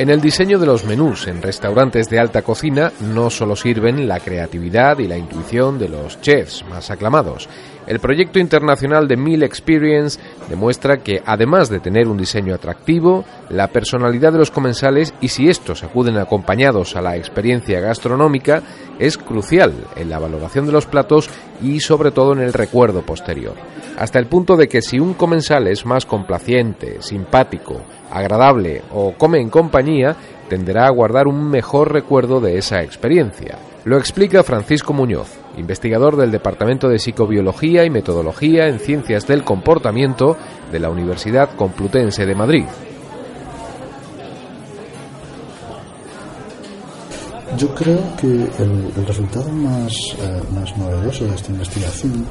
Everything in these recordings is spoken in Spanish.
En el diseño de los menús en restaurantes de alta cocina no solo sirven la creatividad y la intuición de los chefs más aclamados. El proyecto internacional de Meal Experience demuestra que, además de tener un diseño atractivo, la personalidad de los comensales y si estos acuden acompañados a la experiencia gastronómica es crucial en la valoración de los platos y sobre todo en el recuerdo posterior. Hasta el punto de que si un comensal es más complaciente, simpático, agradable o come en compañía, tenderá a guardar un mejor recuerdo de esa experiencia. Lo explica Francisco Muñoz, investigador del Departamento de Psicobiología y Metodología en Ciencias del Comportamiento de la Universidad Complutense de Madrid. Yo creo que el, resultado eh, más novedoso de esta investigación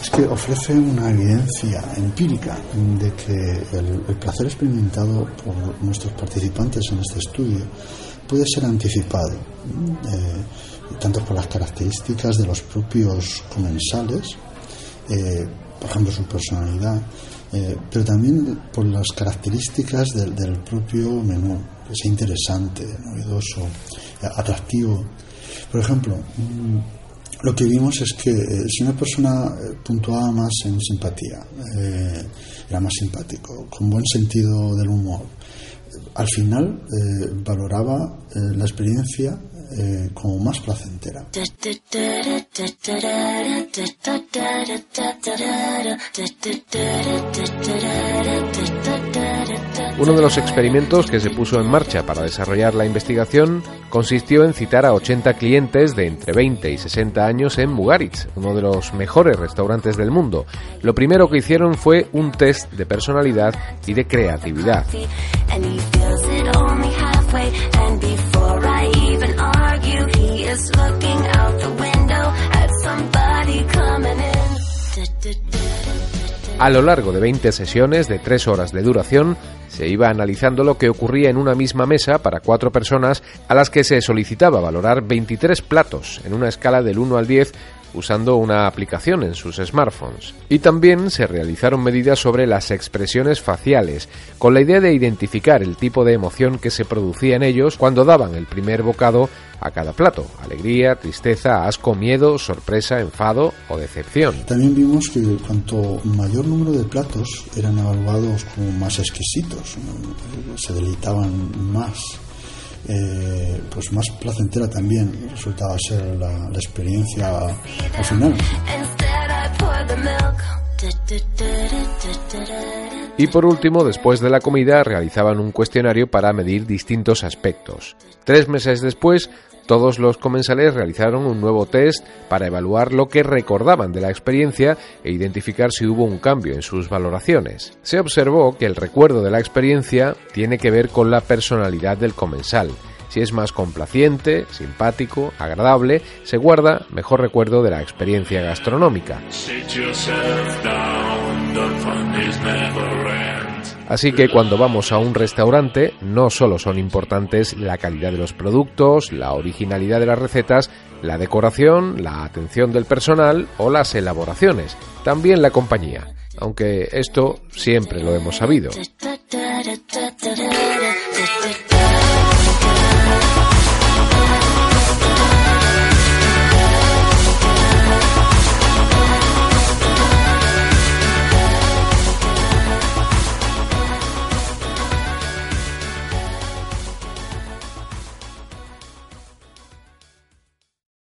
es que ofrece una evidencia empírica de que el, placer experimentado por nuestros participantes en este estudio puede ser anticipado, eh, tanto por las características de los propios comensales, eh, por ejemplo su personalidad, eh, pero también por las características del, propio menú, que sea interesante, novedoso, atractivo. Por ejemplo, lo que vimos es que eh, si una persona eh, puntuaba más en simpatía, eh, era más simpático, con buen sentido del humor, al final valoraba la experiencia como más placentera. Uno de los experimentos que se puso en marcha para desarrollar la investigación consistió en citar a 80 clientes de entre 20 y 60 años en Mugaritz, uno de los mejores restaurantes del mundo. Lo primero que hicieron fue un test de personalidad y de creatividad. A lo largo de 20 sesiones de 3 horas de duración, se iba analizando lo que ocurría en una misma mesa para cuatro personas a las que se solicitaba valorar 23 platos en una escala del 1 al 10 usando una aplicación en sus smartphones. Y también se realizaron medidas sobre las expresiones faciales, con la idea de identificar el tipo de emoción que se producía en ellos cuando daban el primer bocado a cada plato, alegría, tristeza, asco, miedo, sorpresa, enfado o decepción. También vimos que cuanto mayor número de platos eran evaluados como más exquisitos, se deleitaban más eh, pues más placentera también resultaba ser la, experiencia al final. Y por último, después de la comida, realizaban un cuestionario para medir distintos aspectos. Tres meses después, todos los comensales realizaron un nuevo test para evaluar lo que recordaban de la experiencia e identificar si hubo un cambio en sus valoraciones. Se observó que el recuerdo de la experiencia tiene que ver con la personalidad del comensal. Si es más complaciente, simpático, agradable, se guarda mejor recuerdo de la experiencia gastronómica. Así que cuando vamos a un restaurante no solo son importantes la calidad de los productos, la originalidad de las recetas, la decoración, la atención del personal o las elaboraciones, también la compañía, aunque esto siempre lo hemos sabido.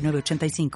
906985.